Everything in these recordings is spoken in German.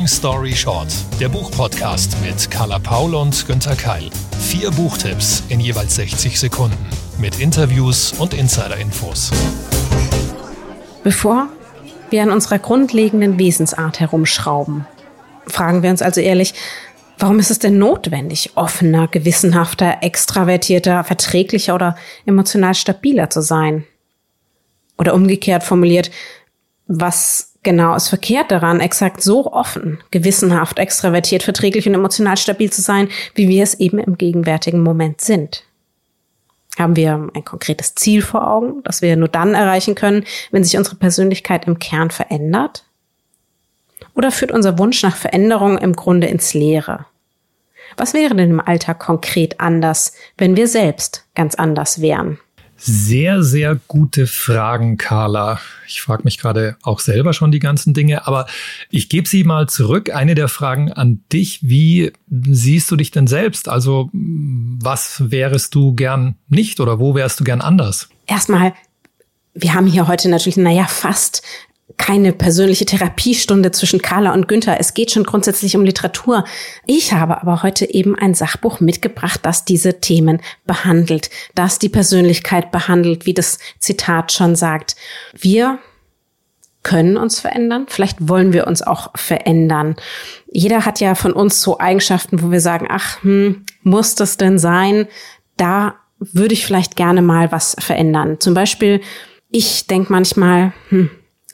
Long Story Short, der Buchpodcast mit Carla Paul und Günther Keil. Vier Buchtipps in jeweils 60 Sekunden mit Interviews und Insider-Infos. Bevor wir an unserer grundlegenden Wesensart herumschrauben, fragen wir uns also ehrlich, warum ist es denn notwendig, offener, gewissenhafter, extravertierter, verträglicher oder emotional stabiler zu sein? Oder umgekehrt formuliert, was genau ist verkehrt daran, exakt so offen, gewissenhaft, extravertiert, verträglich und emotional stabil zu sein, wie wir es eben im gegenwärtigen Moment sind? Haben wir ein konkretes Ziel vor Augen, das wir nur dann erreichen können, wenn sich unsere Persönlichkeit im Kern verändert? Oder führt unser Wunsch nach Veränderung im Grunde ins Leere? Was wäre denn im Alltag konkret anders, wenn wir selbst ganz anders wären? Sehr, sehr gute Fragen, Carla. Ich frage mich gerade auch selber schon die ganzen Dinge, aber ich gebe sie mal zurück. Eine der Fragen an dich, wie siehst du dich denn selbst? Also was wärest du gern nicht oder wo wärst du gern anders? Erstmal, wir haben hier heute natürlich, naja, fast keine persönliche Therapiestunde zwischen Carla und Günther. Es geht schon grundsätzlich um Literatur. Ich habe aber heute eben ein Sachbuch mitgebracht, das diese Themen behandelt, das die Persönlichkeit behandelt, wie das Zitat schon sagt. Wir können uns verändern. Vielleicht wollen wir uns auch verändern. Jeder hat ja von uns so Eigenschaften, wo wir sagen, ach, hm, muss das denn sein? Da würde ich vielleicht gerne mal was verändern. Zum Beispiel, ich denke manchmal, hm,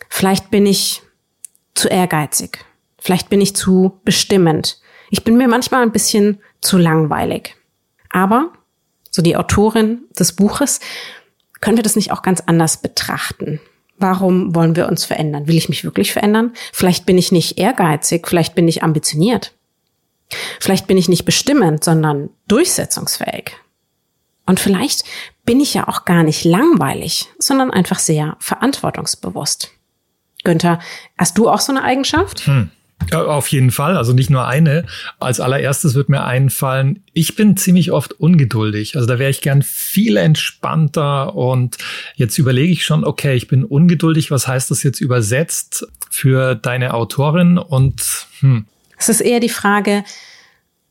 Vielleicht bin ich zu ehrgeizig. Vielleicht bin ich zu bestimmend. Ich bin mir manchmal ein bisschen zu langweilig. Aber, so die Autorin des Buches, können wir das nicht auch ganz anders betrachten? Warum wollen wir uns verändern? Will ich mich wirklich verändern? Vielleicht bin ich nicht ehrgeizig, vielleicht bin ich ambitioniert. Vielleicht bin ich nicht bestimmend, sondern durchsetzungsfähig. Und vielleicht bin ich ja auch gar nicht langweilig, sondern einfach sehr verantwortungsbewusst. Günther, hast du auch so eine Eigenschaft? Hm. Auf jeden Fall, also nicht nur eine. Als allererstes wird mir einfallen, ich bin ziemlich oft ungeduldig. Also da wäre ich gern viel entspannter und jetzt überlege ich schon, okay, ich bin ungeduldig, was heißt das jetzt übersetzt für deine Autorin und hm. Es ist eher die Frage,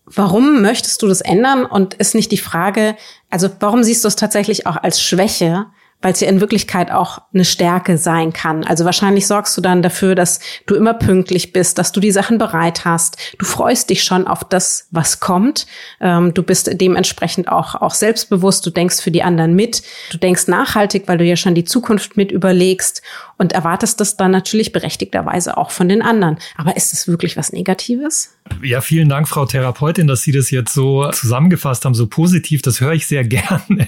warum möchtest du das ändern und ist nicht die Frage, also warum siehst du es tatsächlich auch als Schwäche, weil es ja in Wirklichkeit auch eine Stärke sein kann. Also wahrscheinlich sorgst du dann dafür, dass du immer pünktlich bist, dass du die Sachen bereit hast. Du freust dich schon auf das, was kommt. Ähm, du bist dementsprechend auch, auch selbstbewusst. Du denkst für die anderen mit. Du denkst nachhaltig, weil du ja schon die Zukunft mit überlegst und erwartest das dann natürlich berechtigterweise auch von den anderen. Aber ist es wirklich was Negatives? Ja, vielen Dank, Frau Therapeutin, dass Sie das jetzt so zusammengefasst haben, so positiv. Das höre ich sehr gerne.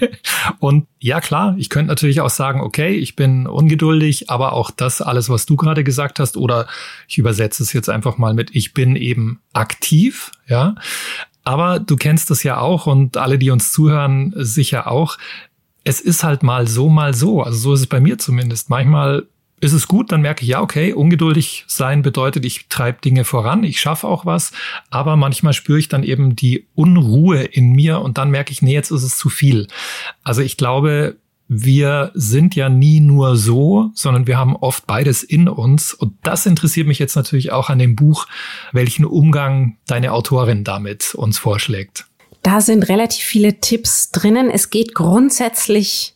Und ja, klar, ich könnte natürlich auch sagen, okay, ich bin ungeduldig, aber auch das alles, was du gerade gesagt hast, oder ich übersetze es jetzt einfach mal mit, ich bin eben aktiv, ja. Aber du kennst das ja auch und alle, die uns zuhören, sicher auch. Es ist halt mal so, mal so. Also so ist es bei mir zumindest. Manchmal ist es gut, dann merke ich, ja, okay, ungeduldig sein bedeutet, ich treibe Dinge voran, ich schaffe auch was, aber manchmal spüre ich dann eben die Unruhe in mir und dann merke ich, nee, jetzt ist es zu viel. Also ich glaube, wir sind ja nie nur so, sondern wir haben oft beides in uns. Und das interessiert mich jetzt natürlich auch an dem Buch, welchen Umgang deine Autorin damit uns vorschlägt. Da sind relativ viele Tipps drinnen. Es geht grundsätzlich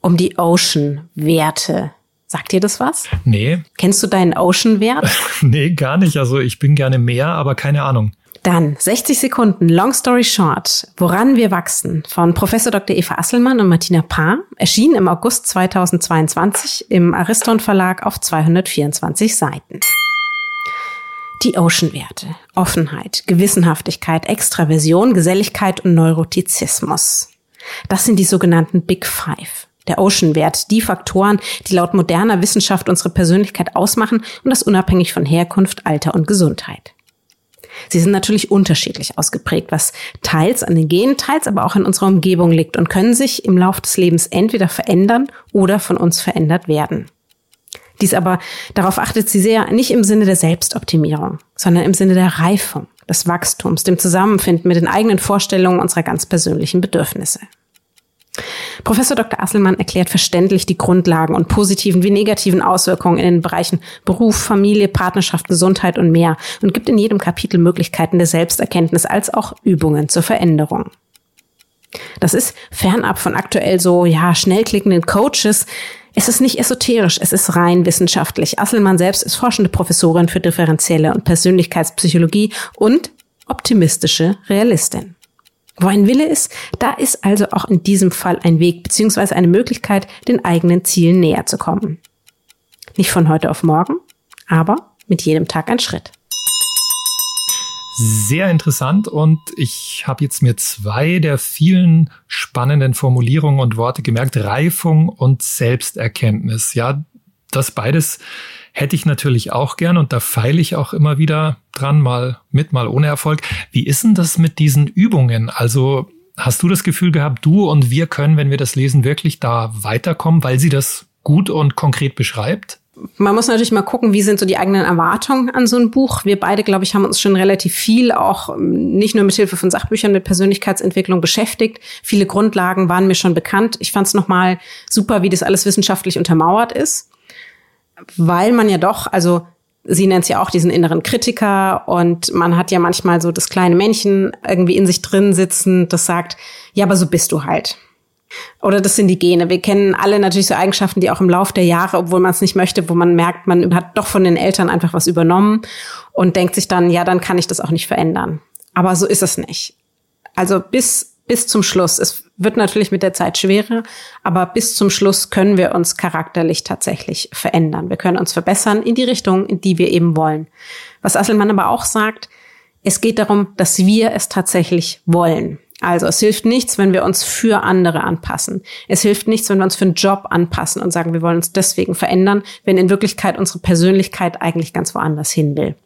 um die Ocean-Werte Sagt dir das was? Nee. Kennst du deinen Ocean-Wert? nee, gar nicht. Also ich bin gerne mehr, aber keine Ahnung. Dann 60 Sekunden, Long Story Short, Woran wir wachsen von Professor Dr. Eva Asselmann und Martina Paar, erschien im August 2022 im Ariston Verlag auf 224 Seiten. Die Ocean-Werte. Offenheit, Gewissenhaftigkeit, Extraversion, Geselligkeit und Neurotizismus. Das sind die sogenannten Big Five der Ocean-Wert, die Faktoren, die laut moderner Wissenschaft unsere Persönlichkeit ausmachen und das unabhängig von Herkunft, Alter und Gesundheit. Sie sind natürlich unterschiedlich ausgeprägt, was teils an den Genen, teils aber auch in unserer Umgebung liegt und können sich im Laufe des Lebens entweder verändern oder von uns verändert werden. Dies aber, darauf achtet sie sehr, nicht im Sinne der Selbstoptimierung, sondern im Sinne der Reifung, des Wachstums, dem Zusammenfinden mit den eigenen Vorstellungen unserer ganz persönlichen Bedürfnisse. Professor Dr. Asselmann erklärt verständlich die Grundlagen und positiven wie negativen Auswirkungen in den Bereichen Beruf, Familie, Partnerschaft, Gesundheit und mehr und gibt in jedem Kapitel Möglichkeiten der Selbsterkenntnis als auch Übungen zur Veränderung. Das ist fernab von aktuell so, ja, schnell klickenden Coaches. Es ist nicht esoterisch, es ist rein wissenschaftlich. Asselmann selbst ist forschende Professorin für differenzielle und Persönlichkeitspsychologie und optimistische Realistin. Wo ein Wille ist, da ist also auch in diesem Fall ein Weg bzw. eine Möglichkeit, den eigenen Zielen näher zu kommen. Nicht von heute auf morgen, aber mit jedem Tag ein Schritt. Sehr interessant und ich habe jetzt mir zwei der vielen spannenden Formulierungen und Worte gemerkt. Reifung und Selbsterkenntnis. Ja, das beides hätte ich natürlich auch gern und da feile ich auch immer wieder dran, mal mit, mal ohne Erfolg. Wie ist denn das mit diesen Übungen? Also hast du das Gefühl gehabt, du und wir können, wenn wir das lesen, wirklich da weiterkommen, weil sie das gut und konkret beschreibt? Man muss natürlich mal gucken, wie sind so die eigenen Erwartungen an so ein Buch. Wir beide, glaube ich, haben uns schon relativ viel auch ähm, nicht nur mit Hilfe von Sachbüchern mit Persönlichkeitsentwicklung beschäftigt. Viele Grundlagen waren mir schon bekannt. Ich fand es nochmal super, wie das alles wissenschaftlich untermauert ist weil man ja doch, also sie nennt es ja auch diesen inneren Kritiker und man hat ja manchmal so das kleine Männchen irgendwie in sich drin sitzen, das sagt, ja, aber so bist du halt. Oder das sind die Gene. Wir kennen alle natürlich so Eigenschaften, die auch im Laufe der Jahre, obwohl man es nicht möchte, wo man merkt, man hat doch von den Eltern einfach was übernommen und denkt sich dann, ja, dann kann ich das auch nicht verändern. Aber so ist es nicht. Also bis bis zum Schluss. Es wird natürlich mit der Zeit schwerer, aber bis zum Schluss können wir uns charakterlich tatsächlich verändern. Wir können uns verbessern in die Richtung, in die wir eben wollen. Was Asselmann aber auch sagt, es geht darum, dass wir es tatsächlich wollen. Also es hilft nichts, wenn wir uns für andere anpassen. Es hilft nichts, wenn wir uns für einen Job anpassen und sagen, wir wollen uns deswegen verändern, wenn in Wirklichkeit unsere Persönlichkeit eigentlich ganz woanders hin will.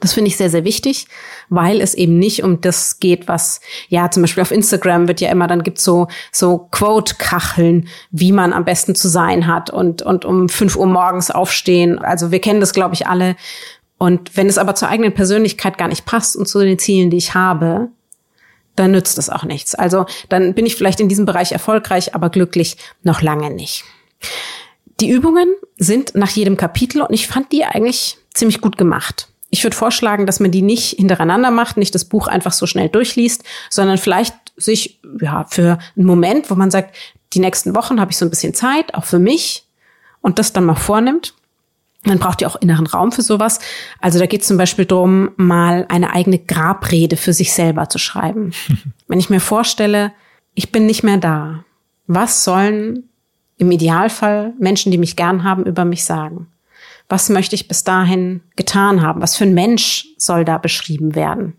Das finde ich sehr, sehr wichtig, weil es eben nicht um das geht, was, ja, zum Beispiel auf Instagram wird ja immer, dann gibt's so, so Quote-Kacheln, wie man am besten zu sein hat und, und um fünf Uhr morgens aufstehen. Also wir kennen das, glaube ich, alle. Und wenn es aber zur eigenen Persönlichkeit gar nicht passt und zu den Zielen, die ich habe, dann nützt das auch nichts. Also dann bin ich vielleicht in diesem Bereich erfolgreich, aber glücklich noch lange nicht. Die Übungen sind nach jedem Kapitel und ich fand die eigentlich ziemlich gut gemacht. Ich würde vorschlagen, dass man die nicht hintereinander macht, nicht das Buch einfach so schnell durchliest, sondern vielleicht sich ja für einen Moment, wo man sagt, die nächsten Wochen habe ich so ein bisschen Zeit, auch für mich, und das dann mal vornimmt. Man braucht ja auch inneren Raum für sowas. Also da geht es zum Beispiel darum, mal eine eigene Grabrede für sich selber zu schreiben. Wenn ich mir vorstelle, ich bin nicht mehr da, was sollen im Idealfall Menschen, die mich gern haben, über mich sagen? Was möchte ich bis dahin getan haben? Was für ein Mensch soll da beschrieben werden?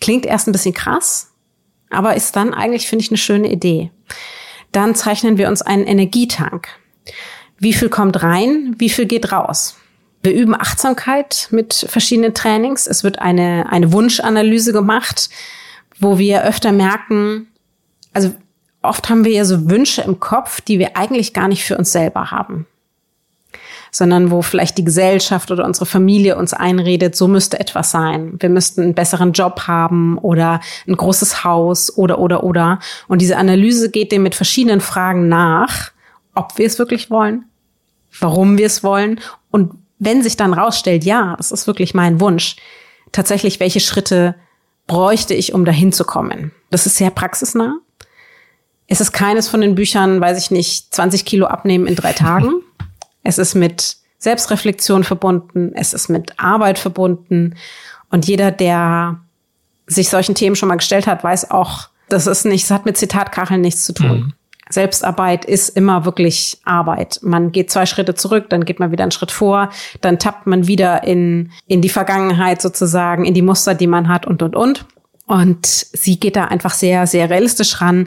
Klingt erst ein bisschen krass, aber ist dann eigentlich, finde ich, eine schöne Idee. Dann zeichnen wir uns einen Energietank. Wie viel kommt rein? Wie viel geht raus? Wir üben Achtsamkeit mit verschiedenen Trainings. Es wird eine, eine Wunschanalyse gemacht, wo wir öfter merken, also oft haben wir ja so Wünsche im Kopf, die wir eigentlich gar nicht für uns selber haben sondern wo vielleicht die Gesellschaft oder unsere Familie uns einredet, so müsste etwas sein. Wir müssten einen besseren Job haben oder ein großes Haus oder, oder, oder. Und diese Analyse geht dem mit verschiedenen Fragen nach, ob wir es wirklich wollen, warum wir es wollen und wenn sich dann rausstellt, ja, das ist wirklich mein Wunsch, tatsächlich, welche Schritte bräuchte ich, um dahin zu kommen? Das ist sehr praxisnah. Es ist keines von den Büchern, weiß ich nicht, 20 Kilo abnehmen in drei Tagen. Es ist mit Selbstreflexion verbunden, es ist mit Arbeit verbunden. Und jeder, der sich solchen Themen schon mal gestellt hat, weiß auch, das ist nicht, es hat mit Zitatkacheln nichts zu tun. Mhm. Selbstarbeit ist immer wirklich Arbeit. Man geht zwei Schritte zurück, dann geht man wieder einen Schritt vor, dann tappt man wieder in, in die Vergangenheit sozusagen, in die Muster, die man hat und, und, und. Und sie geht da einfach sehr, sehr realistisch ran.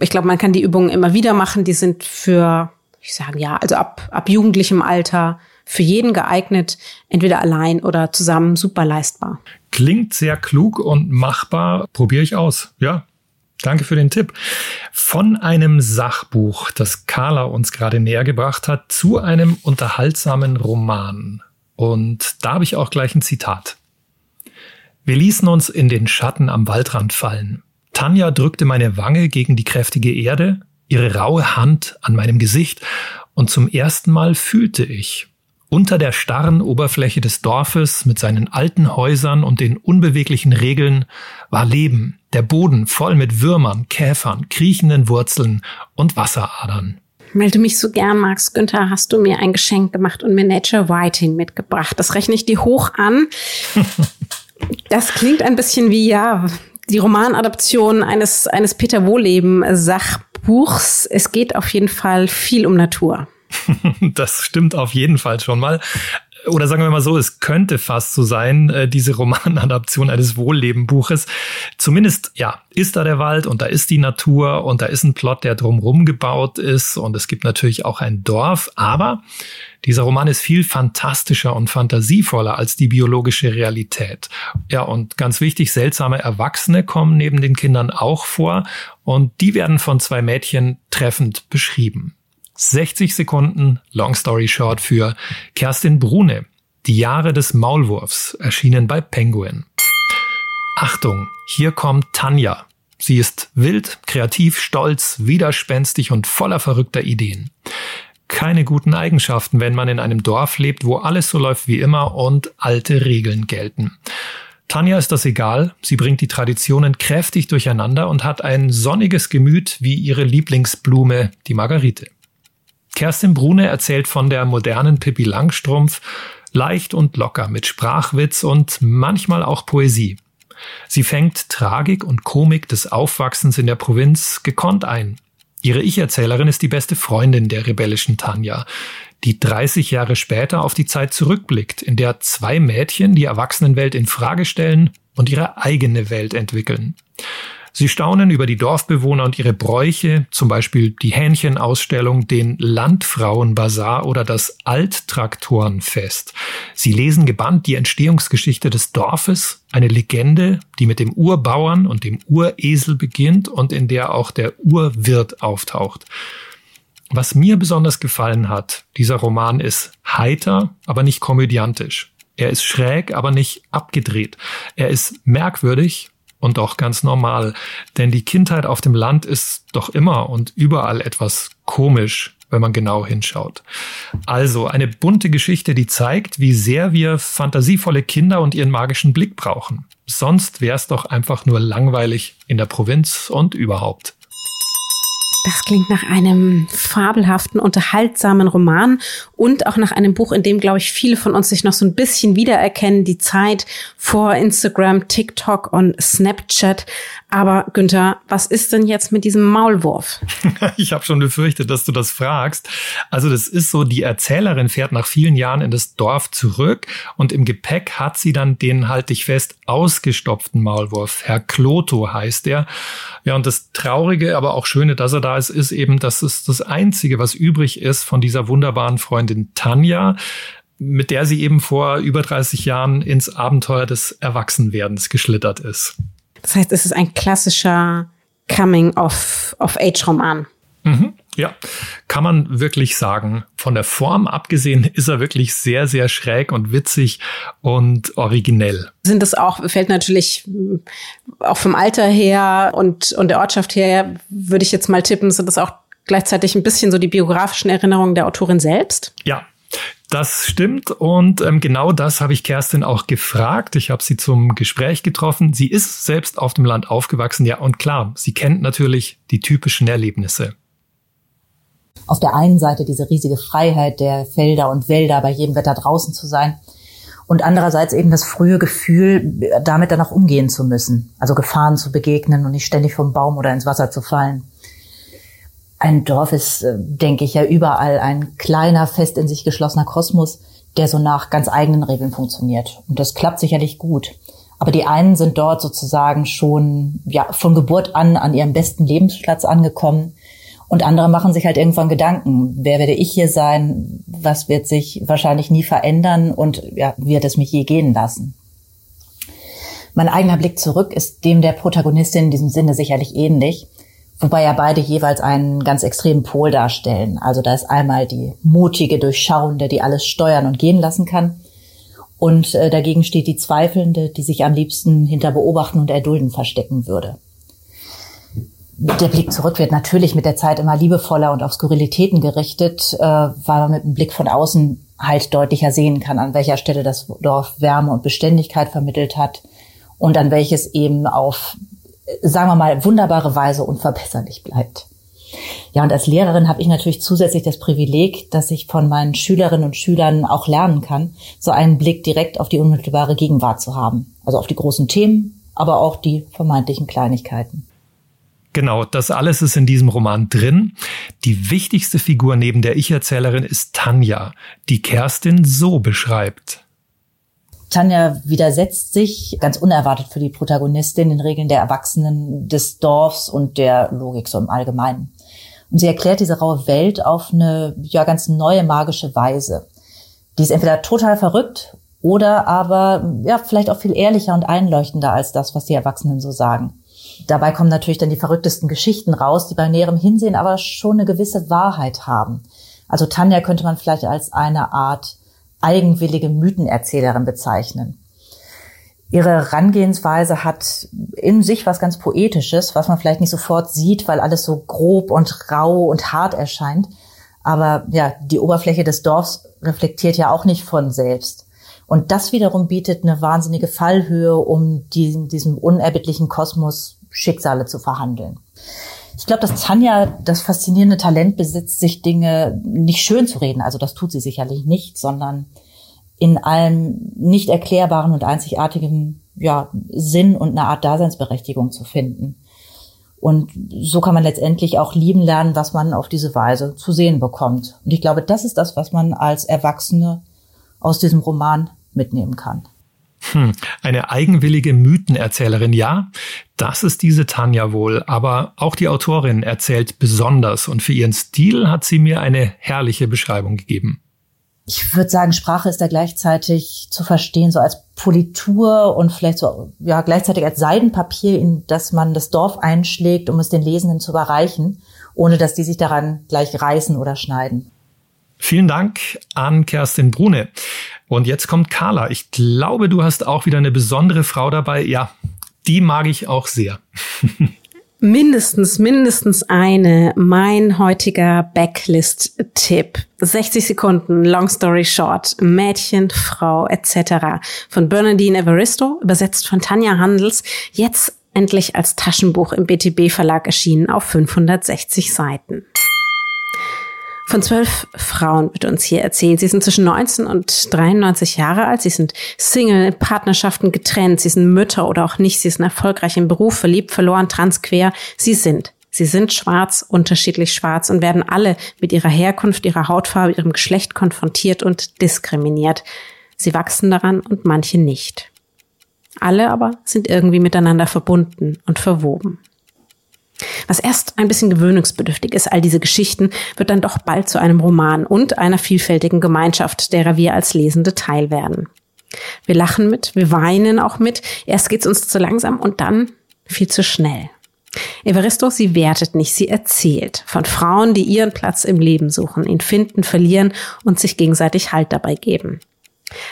Ich glaube, man kann die Übungen immer wieder machen. Die sind für ich sagen ja, also ab, ab jugendlichem Alter für jeden geeignet, entweder allein oder zusammen super leistbar. Klingt sehr klug und machbar. Probiere ich aus. Ja. Danke für den Tipp. Von einem Sachbuch, das Carla uns gerade näher gebracht hat, zu einem unterhaltsamen Roman. Und da habe ich auch gleich ein Zitat. Wir ließen uns in den Schatten am Waldrand fallen. Tanja drückte meine Wange gegen die kräftige Erde, ihre raue Hand an meinem Gesicht, und zum ersten Mal fühlte ich, unter der starren Oberfläche des Dorfes mit seinen alten Häusern und den unbeweglichen Regeln war Leben, der Boden voll mit Würmern, Käfern, kriechenden Wurzeln und Wasseradern. Weil du mich so gern magst, Günther, hast du mir ein Geschenk gemacht und mir Nature Writing mitgebracht. Das rechne ich dir hoch an. das klingt ein bisschen wie, ja, die Romanadaption eines, eines Peter Wohleben Sachbuchs. Es geht auf jeden Fall viel um Natur. das stimmt auf jeden Fall schon mal oder sagen wir mal so, es könnte fast so sein, äh, diese Romanadaption eines Wohllebenbuches. Zumindest, ja, ist da der Wald und da ist die Natur und da ist ein Plot, der drumherum gebaut ist und es gibt natürlich auch ein Dorf, aber dieser Roman ist viel fantastischer und fantasievoller als die biologische Realität. Ja, und ganz wichtig, seltsame Erwachsene kommen neben den Kindern auch vor und die werden von zwei Mädchen treffend beschrieben. 60 Sekunden Long Story Short für Kerstin Brune. Die Jahre des Maulwurfs erschienen bei Penguin. Achtung, hier kommt Tanja. Sie ist wild, kreativ, stolz, widerspenstig und voller verrückter Ideen. Keine guten Eigenschaften, wenn man in einem Dorf lebt, wo alles so läuft wie immer und alte Regeln gelten. Tanja ist das egal, sie bringt die Traditionen kräftig durcheinander und hat ein sonniges Gemüt wie ihre Lieblingsblume, die Margarite. Kerstin Brune erzählt von der modernen Pippi Langstrumpf, leicht und locker mit Sprachwitz und manchmal auch Poesie. Sie fängt Tragik und Komik des Aufwachsens in der Provinz gekonnt ein. Ihre Ich-Erzählerin ist die beste Freundin der rebellischen Tanja, die 30 Jahre später auf die Zeit zurückblickt, in der zwei Mädchen die Erwachsenenwelt in Frage stellen und ihre eigene Welt entwickeln. Sie staunen über die Dorfbewohner und ihre Bräuche, zum Beispiel die Hähnchenausstellung, den Landfrauenbazar oder das Alttraktorenfest. Sie lesen gebannt die Entstehungsgeschichte des Dorfes, eine Legende, die mit dem Urbauern und dem Uresel beginnt und in der auch der Urwirt auftaucht. Was mir besonders gefallen hat, dieser Roman ist heiter, aber nicht komödiantisch. Er ist schräg, aber nicht abgedreht. Er ist merkwürdig, und auch ganz normal. Denn die Kindheit auf dem Land ist doch immer und überall etwas komisch, wenn man genau hinschaut. Also eine bunte Geschichte, die zeigt, wie sehr wir fantasievolle Kinder und ihren magischen Blick brauchen. Sonst wäre es doch einfach nur langweilig in der Provinz und überhaupt. Das klingt nach einem fabelhaften, unterhaltsamen Roman und auch nach einem Buch, in dem, glaube ich, viele von uns sich noch so ein bisschen wiedererkennen. Die Zeit vor Instagram, TikTok und Snapchat. Aber Günther, was ist denn jetzt mit diesem Maulwurf? ich habe schon befürchtet, dass du das fragst. Also das ist so, die Erzählerin fährt nach vielen Jahren in das Dorf zurück und im Gepäck hat sie dann den, halt dich fest, ausgestopften Maulwurf. Herr Kloto heißt er. Ja, und das Traurige, aber auch Schöne, dass er da ist, ist eben, dass es das Einzige, was übrig ist von dieser wunderbaren Freundin Tanja mit der sie eben vor über 30 Jahren ins Abenteuer des Erwachsenwerdens geschlittert ist. Das heißt, es ist ein klassischer Coming-of-Age-Roman. Mhm, ja, kann man wirklich sagen. Von der Form abgesehen ist er wirklich sehr, sehr schräg und witzig und originell. Sind das auch, fällt natürlich hm, auch vom Alter her und, und der Ortschaft her, würde ich jetzt mal tippen, sind das auch gleichzeitig ein bisschen so die biografischen Erinnerungen der Autorin selbst? Ja, das stimmt und ähm, genau das habe ich Kerstin auch gefragt. Ich habe sie zum Gespräch getroffen. Sie ist selbst auf dem Land aufgewachsen, ja und klar, sie kennt natürlich die typischen Erlebnisse. Auf der einen Seite diese riesige Freiheit der Felder und Wälder, bei jedem Wetter draußen zu sein und andererseits eben das frühe Gefühl, damit dann auch umgehen zu müssen, also Gefahren zu begegnen und nicht ständig vom Baum oder ins Wasser zu fallen. Ein Dorf ist, äh, denke ich, ja überall ein kleiner, fest in sich geschlossener Kosmos, der so nach ganz eigenen Regeln funktioniert. Und das klappt sicherlich gut. Aber die einen sind dort sozusagen schon ja, von Geburt an an ihrem besten Lebensplatz angekommen. Und andere machen sich halt irgendwann Gedanken, wer werde ich hier sein, was wird sich wahrscheinlich nie verändern und ja, wird es mich je gehen lassen. Mein eigener Blick zurück ist dem der Protagonistin in diesem Sinne sicherlich ähnlich. Wobei ja beide jeweils einen ganz extremen Pol darstellen. Also da ist einmal die mutige, durchschauende, die alles steuern und gehen lassen kann. Und äh, dagegen steht die Zweifelnde, die sich am liebsten hinter Beobachten und Erdulden verstecken würde. Der Blick zurück wird natürlich mit der Zeit immer liebevoller und auf Skurrilitäten gerichtet, äh, weil man mit einem Blick von außen halt deutlicher sehen kann, an welcher Stelle das Dorf Wärme und Beständigkeit vermittelt hat und an welches eben auf, sagen wir mal, wunderbare Weise unverbesserlich bleibt. Ja, und als Lehrerin habe ich natürlich zusätzlich das Privileg, dass ich von meinen Schülerinnen und Schülern auch lernen kann, so einen Blick direkt auf die unmittelbare Gegenwart zu haben. Also auf die großen Themen, aber auch die vermeintlichen Kleinigkeiten. Genau, das alles ist in diesem Roman drin. Die wichtigste Figur neben der Ich-Erzählerin ist Tanja, die Kerstin so beschreibt. Tanja widersetzt sich ganz unerwartet für die Protagonistin den Regeln der Erwachsenen des Dorfs und der Logik so im Allgemeinen. Und sie erklärt diese raue Welt auf eine ja ganz neue magische Weise. Die ist entweder total verrückt oder aber ja vielleicht auch viel ehrlicher und einleuchtender als das, was die Erwachsenen so sagen. Dabei kommen natürlich dann die verrücktesten Geschichten raus, die bei näherem Hinsehen aber schon eine gewisse Wahrheit haben. Also Tanja könnte man vielleicht als eine Art eigenwillige Mythenerzählerin bezeichnen. Ihre Herangehensweise hat in sich was ganz Poetisches, was man vielleicht nicht sofort sieht, weil alles so grob und rau und hart erscheint. Aber ja, die Oberfläche des Dorfs reflektiert ja auch nicht von selbst. Und das wiederum bietet eine wahnsinnige Fallhöhe, um diesen, diesem unerbittlichen Kosmos Schicksale zu verhandeln. Ich glaube, dass Tanja das faszinierende Talent besitzt, sich Dinge nicht schön zu reden. Also das tut sie sicherlich nicht, sondern in allem nicht erklärbaren und einzigartigen ja, Sinn und eine Art Daseinsberechtigung zu finden. Und so kann man letztendlich auch lieben lernen, was man auf diese Weise zu sehen bekommt. Und ich glaube, das ist das, was man als Erwachsene aus diesem Roman mitnehmen kann. Hm, eine eigenwillige Mythenerzählerin, ja, das ist diese Tanja wohl, aber auch die Autorin erzählt besonders und für ihren Stil hat sie mir eine herrliche Beschreibung gegeben ich würde sagen, Sprache ist da gleichzeitig zu verstehen, so als Politur und vielleicht so, ja, gleichzeitig als Seidenpapier, in das man das Dorf einschlägt, um es den Lesenden zu überreichen, ohne dass die sich daran gleich reißen oder schneiden. Vielen Dank an Kerstin Brune. Und jetzt kommt Carla. Ich glaube, du hast auch wieder eine besondere Frau dabei. Ja, die mag ich auch sehr. Mindestens, mindestens eine. Mein heutiger Backlist-Tipp. 60 Sekunden, Long Story Short, Mädchen, Frau etc. von Bernadine Evaristo, übersetzt von Tanja Handels, jetzt endlich als Taschenbuch im BTB Verlag erschienen auf 560 Seiten. Von zwölf Frauen wird uns hier erzählt. Sie sind zwischen 19 und 93 Jahre alt. Sie sind Single, in Partnerschaften getrennt. Sie sind Mütter oder auch nicht. Sie sind erfolgreich im Beruf, verliebt, verloren, transquer. Sie sind. Sie sind schwarz, unterschiedlich schwarz und werden alle mit ihrer Herkunft, ihrer Hautfarbe, ihrem Geschlecht konfrontiert und diskriminiert. Sie wachsen daran und manche nicht. Alle aber sind irgendwie miteinander verbunden und verwoben. Was erst ein bisschen gewöhnungsbedürftig ist, all diese Geschichten, wird dann doch bald zu einem Roman und einer vielfältigen Gemeinschaft, derer wir als Lesende Teil werden. Wir lachen mit, wir weinen auch mit. Erst geht's uns zu langsam und dann viel zu schnell. Evaristo, sie wertet nicht, sie erzählt von Frauen, die ihren Platz im Leben suchen, ihn finden, verlieren und sich gegenseitig Halt dabei geben.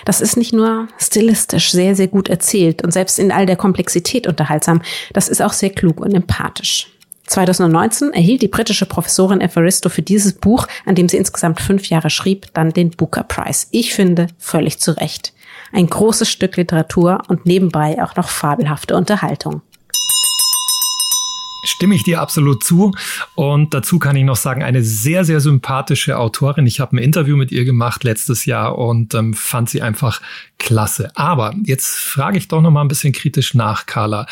Das ist nicht nur stilistisch sehr, sehr gut erzählt und selbst in all der Komplexität unterhaltsam, das ist auch sehr klug und empathisch. 2019 erhielt die britische Professorin Evaristo für dieses Buch, an dem sie insgesamt fünf Jahre schrieb, dann den Booker Prize. Ich finde völlig zu Recht. Ein großes Stück Literatur und nebenbei auch noch fabelhafte Unterhaltung. Stimme ich dir absolut zu. Und dazu kann ich noch sagen, eine sehr, sehr sympathische Autorin. Ich habe ein Interview mit ihr gemacht letztes Jahr und ähm, fand sie einfach klasse. Aber jetzt frage ich doch noch mal ein bisschen kritisch nach, Carla.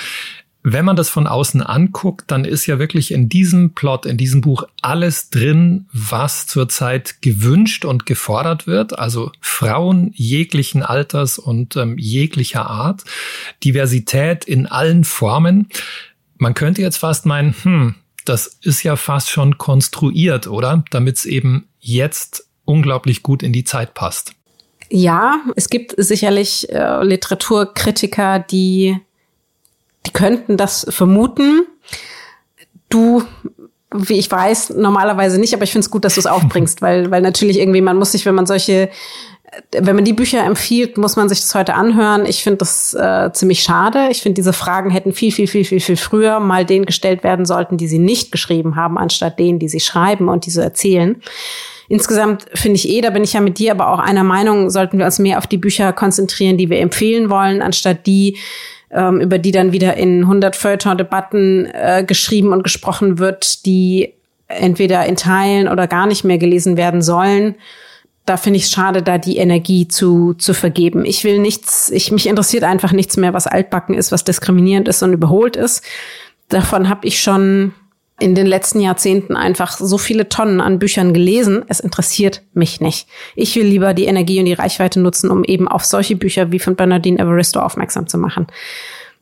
Wenn man das von außen anguckt, dann ist ja wirklich in diesem Plot, in diesem Buch alles drin, was zurzeit gewünscht und gefordert wird. Also Frauen jeglichen Alters und ähm, jeglicher Art, Diversität in allen Formen. Man könnte jetzt fast meinen, hm, das ist ja fast schon konstruiert, oder? Damit es eben jetzt unglaublich gut in die Zeit passt. Ja, es gibt sicherlich äh, Literaturkritiker, die die könnten das vermuten. Du, wie ich weiß, normalerweise nicht, aber ich finde es gut, dass du es aufbringst, weil, weil natürlich irgendwie, man muss sich, wenn man solche wenn man die Bücher empfiehlt, muss man sich das heute anhören. Ich finde das äh, ziemlich schade. Ich finde, diese Fragen hätten viel, viel, viel, viel, viel früher mal denen gestellt werden sollten, die sie nicht geschrieben haben, anstatt denen, die sie schreiben und die so erzählen. Insgesamt finde ich eh, da bin ich ja mit dir aber auch einer Meinung, sollten wir uns mehr auf die Bücher konzentrieren, die wir empfehlen wollen, anstatt die, ähm, über die dann wieder in 100 Feuilleton-Debatten äh, geschrieben und gesprochen wird, die entweder in Teilen oder gar nicht mehr gelesen werden sollen da finde ich es schade, da die Energie zu, zu vergeben. Ich will nichts, ich, mich interessiert einfach nichts mehr, was altbacken ist, was diskriminierend ist und überholt ist. Davon habe ich schon in den letzten Jahrzehnten einfach so viele Tonnen an Büchern gelesen. Es interessiert mich nicht. Ich will lieber die Energie und die Reichweite nutzen, um eben auf solche Bücher wie von Bernardine Evaristo aufmerksam zu machen.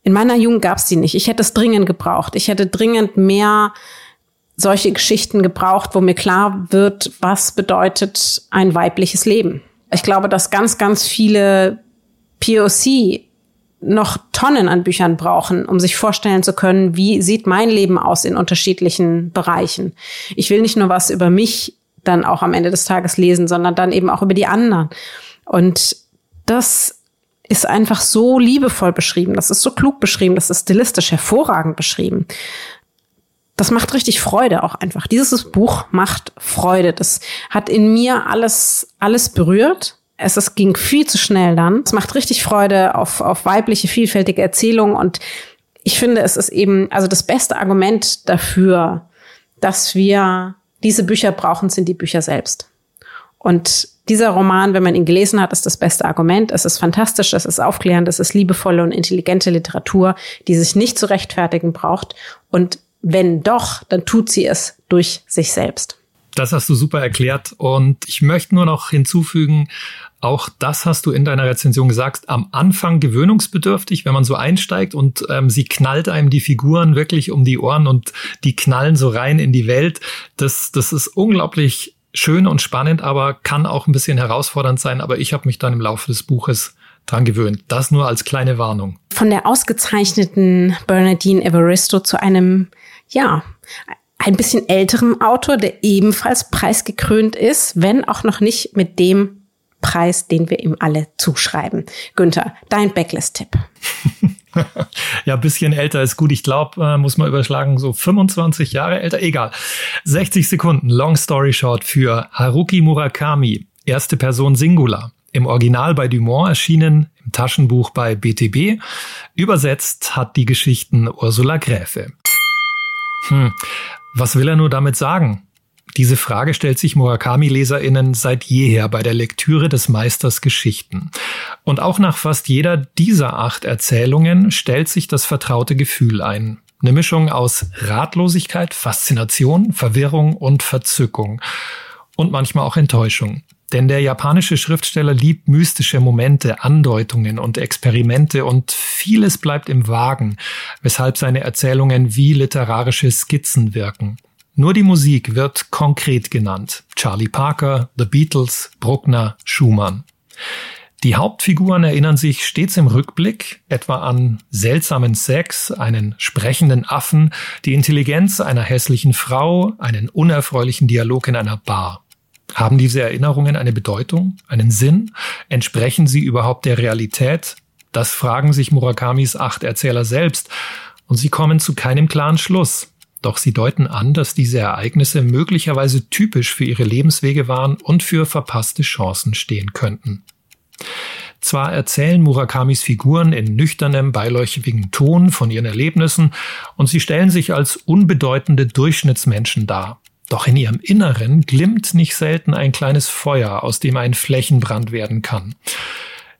In meiner Jugend gab es die nicht. Ich hätte es dringend gebraucht. Ich hätte dringend mehr solche Geschichten gebraucht, wo mir klar wird, was bedeutet ein weibliches Leben. Ich glaube, dass ganz, ganz viele POC noch Tonnen an Büchern brauchen, um sich vorstellen zu können, wie sieht mein Leben aus in unterschiedlichen Bereichen. Ich will nicht nur was über mich dann auch am Ende des Tages lesen, sondern dann eben auch über die anderen. Und das ist einfach so liebevoll beschrieben, das ist so klug beschrieben, das ist stilistisch hervorragend beschrieben das macht richtig Freude auch einfach. Dieses Buch macht Freude. Das hat in mir alles, alles berührt. Es, es ging viel zu schnell dann. Es macht richtig Freude auf, auf weibliche, vielfältige Erzählungen. Und ich finde, es ist eben, also das beste Argument dafür, dass wir diese Bücher brauchen, sind die Bücher selbst. Und dieser Roman, wenn man ihn gelesen hat, ist das beste Argument. Es ist fantastisch, es ist aufklärend, es ist liebevolle und intelligente Literatur, die sich nicht zu rechtfertigen braucht. Und wenn doch, dann tut sie es durch sich selbst. Das hast du super erklärt und ich möchte nur noch hinzufügen, auch das hast du in deiner Rezension gesagt, am Anfang gewöhnungsbedürftig, wenn man so einsteigt und ähm, sie knallt einem die Figuren wirklich um die Ohren und die knallen so rein in die Welt. Das, das ist unglaublich schön und spannend, aber kann auch ein bisschen herausfordernd sein. Aber ich habe mich dann im Laufe des Buches dran gewöhnt. Das nur als kleine Warnung. Von der ausgezeichneten Bernadine Evaristo zu einem ja, ein bisschen älterem Autor, der ebenfalls preisgekrönt ist, wenn auch noch nicht mit dem Preis, den wir ihm alle zuschreiben. Günther, dein Backlist-Tipp. ja, bisschen älter ist gut. Ich glaube, äh, muss man überschlagen, so 25 Jahre älter. Egal. 60 Sekunden, Long Story Short für Haruki Murakami. Erste Person Singular. Im Original bei Dumont erschienen, im Taschenbuch bei BTB. Übersetzt hat die Geschichten Ursula Gräfe. Hm. Was will er nur damit sagen? Diese Frage stellt sich Murakami-LeserInnen seit jeher bei der Lektüre des Meisters Geschichten. Und auch nach fast jeder dieser acht Erzählungen stellt sich das vertraute Gefühl ein. Eine Mischung aus Ratlosigkeit, Faszination, Verwirrung und Verzückung. Und manchmal auch Enttäuschung. Denn der japanische Schriftsteller liebt mystische Momente, Andeutungen und Experimente und vieles bleibt im Wagen, weshalb seine Erzählungen wie literarische Skizzen wirken. Nur die Musik wird konkret genannt. Charlie Parker, The Beatles, Bruckner, Schumann. Die Hauptfiguren erinnern sich stets im Rückblick etwa an seltsamen Sex, einen sprechenden Affen, die Intelligenz einer hässlichen Frau, einen unerfreulichen Dialog in einer Bar. Haben diese Erinnerungen eine Bedeutung, einen Sinn? Entsprechen sie überhaupt der Realität? Das fragen sich Murakamis acht Erzähler selbst und sie kommen zu keinem klaren Schluss. Doch sie deuten an, dass diese Ereignisse möglicherweise typisch für ihre Lebenswege waren und für verpasste Chancen stehen könnten. Zwar erzählen Murakamis Figuren in nüchternem, beiläufigen Ton von ihren Erlebnissen und sie stellen sich als unbedeutende Durchschnittsmenschen dar. Doch in ihrem Inneren glimmt nicht selten ein kleines Feuer, aus dem ein Flächenbrand werden kann.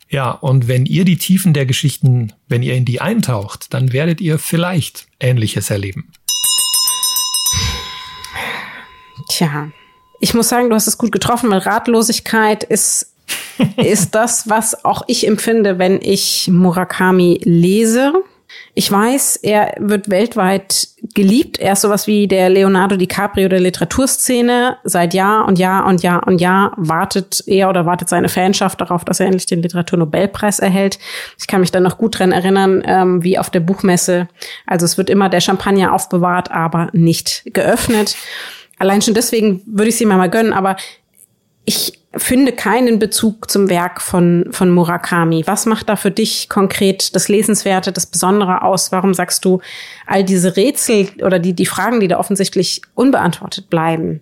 Ja, und wenn ihr die Tiefen der Geschichten, wenn ihr in die eintaucht, dann werdet ihr vielleicht Ähnliches erleben. Tja, ich muss sagen, du hast es gut getroffen, weil Ratlosigkeit ist, ist das, was auch ich empfinde, wenn ich Murakami lese. Ich weiß, er wird weltweit geliebt. Er ist sowas wie der Leonardo DiCaprio der Literaturszene. Seit Jahr und Jahr und Jahr und Jahr wartet er oder wartet seine Fanschaft darauf, dass er endlich den Literaturnobelpreis erhält. Ich kann mich da noch gut dran erinnern, ähm, wie auf der Buchmesse. Also es wird immer der Champagner aufbewahrt, aber nicht geöffnet. Allein schon deswegen würde ich sie ihm mal gönnen, aber ich finde keinen Bezug zum Werk von, von Murakami. Was macht da für dich konkret das Lesenswerte, das Besondere aus? Warum sagst du, all diese Rätsel oder die, die Fragen, die da offensichtlich unbeantwortet bleiben,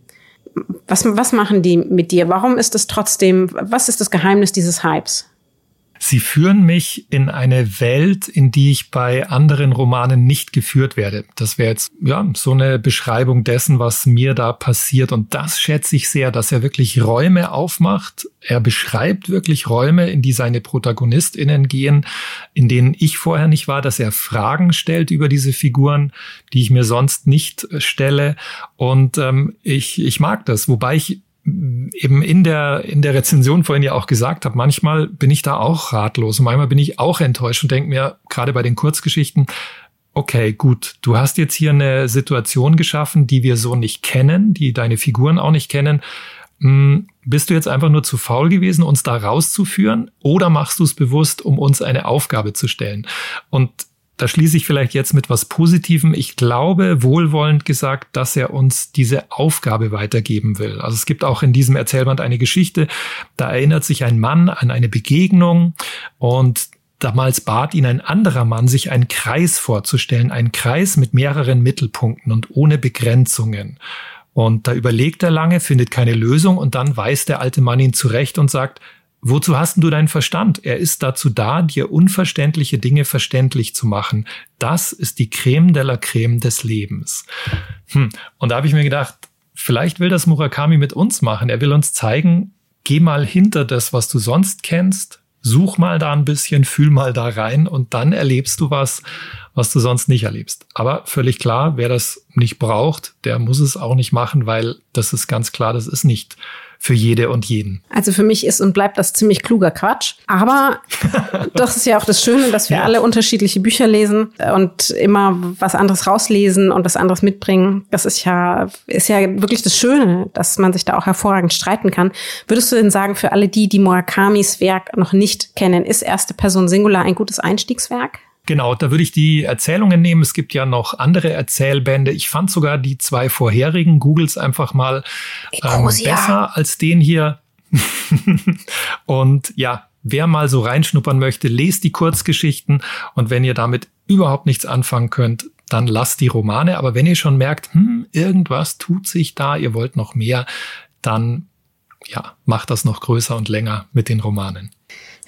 was, was machen die mit dir? Warum ist es trotzdem, was ist das Geheimnis dieses Hypes? Sie führen mich in eine Welt, in die ich bei anderen Romanen nicht geführt werde. Das wäre jetzt ja so eine Beschreibung dessen, was mir da passiert. Und das schätze ich sehr, dass er wirklich Räume aufmacht. Er beschreibt wirklich Räume, in die seine ProtagonistInnen gehen, in denen ich vorher nicht war, dass er Fragen stellt über diese Figuren, die ich mir sonst nicht stelle. Und ähm, ich, ich mag das, wobei ich eben in der, in der Rezension vorhin ja auch gesagt habe, manchmal bin ich da auch ratlos und manchmal bin ich auch enttäuscht und denke mir, gerade bei den Kurzgeschichten, okay, gut, du hast jetzt hier eine Situation geschaffen, die wir so nicht kennen, die deine Figuren auch nicht kennen. Hm, bist du jetzt einfach nur zu faul gewesen, uns da rauszuführen oder machst du es bewusst, um uns eine Aufgabe zu stellen? Und da schließe ich vielleicht jetzt mit was Positivem. Ich glaube, wohlwollend gesagt, dass er uns diese Aufgabe weitergeben will. Also es gibt auch in diesem Erzählband eine Geschichte, da erinnert sich ein Mann an eine Begegnung und Damals bat ihn ein anderer Mann, sich einen Kreis vorzustellen, einen Kreis mit mehreren Mittelpunkten und ohne Begrenzungen. Und da überlegt er lange, findet keine Lösung und dann weist der alte Mann ihn zurecht und sagt, Wozu hast du deinen Verstand? Er ist dazu da, dir unverständliche Dinge verständlich zu machen. Das ist die Creme de la Creme des Lebens. Hm. Und da habe ich mir gedacht, vielleicht will das Murakami mit uns machen. Er will uns zeigen, geh mal hinter das, was du sonst kennst, such mal da ein bisschen, fühl mal da rein und dann erlebst du was, was du sonst nicht erlebst. Aber völlig klar, wer das nicht braucht, der muss es auch nicht machen, weil das ist ganz klar, das ist nicht für jede und jeden. Also für mich ist und bleibt das ziemlich kluger Quatsch. Aber das ist ja auch das Schöne, dass wir ja. alle unterschiedliche Bücher lesen und immer was anderes rauslesen und was anderes mitbringen. Das ist ja, ist ja wirklich das Schöne, dass man sich da auch hervorragend streiten kann. Würdest du denn sagen, für alle die, die Murakamis Werk noch nicht kennen, ist erste Person Singular ein gutes Einstiegswerk? Genau, da würde ich die Erzählungen nehmen. Es gibt ja noch andere Erzählbände. Ich fand sogar die zwei vorherigen Googles einfach mal ähm, besser als den hier. und ja, wer mal so reinschnuppern möchte, lest die Kurzgeschichten und wenn ihr damit überhaupt nichts anfangen könnt, dann lasst die Romane. Aber wenn ihr schon merkt, hm, irgendwas tut sich da, ihr wollt noch mehr, dann ja, macht das noch größer und länger mit den Romanen.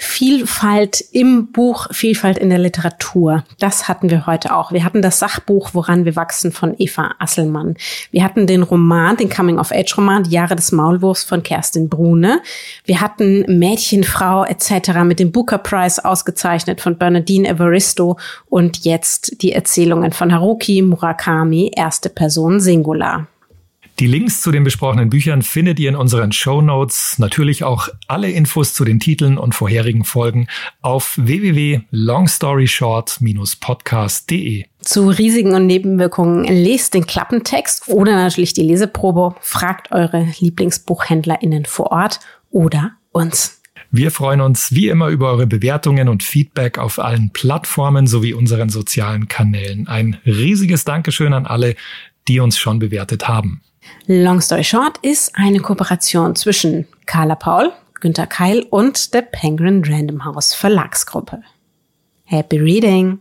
Vielfalt im Buch, Vielfalt in der Literatur. Das hatten wir heute auch. Wir hatten das Sachbuch Woran wir wachsen von Eva Asselmann. Wir hatten den Roman, den Coming-of-Age-Roman, Die Jahre des Maulwurfs von Kerstin Brune. Wir hatten Mädchenfrau etc. mit dem Booker Prize ausgezeichnet von Bernadine Evaristo und jetzt die Erzählungen von Haruki Murakami, erste Person Singular. Die Links zu den besprochenen Büchern findet ihr in unseren Show Notes. Natürlich auch alle Infos zu den Titeln und vorherigen Folgen auf www.longstoryshort-podcast.de. Zu Risiken und Nebenwirkungen lest den Klappentext oder natürlich die Leseprobe. Fragt eure LieblingsbuchhändlerInnen vor Ort oder uns. Wir freuen uns wie immer über eure Bewertungen und Feedback auf allen Plattformen sowie unseren sozialen Kanälen. Ein riesiges Dankeschön an alle, die uns schon bewertet haben. Long Story Short ist eine Kooperation zwischen Carla Paul, Günter Keil und der Penguin Random House Verlagsgruppe. Happy Reading!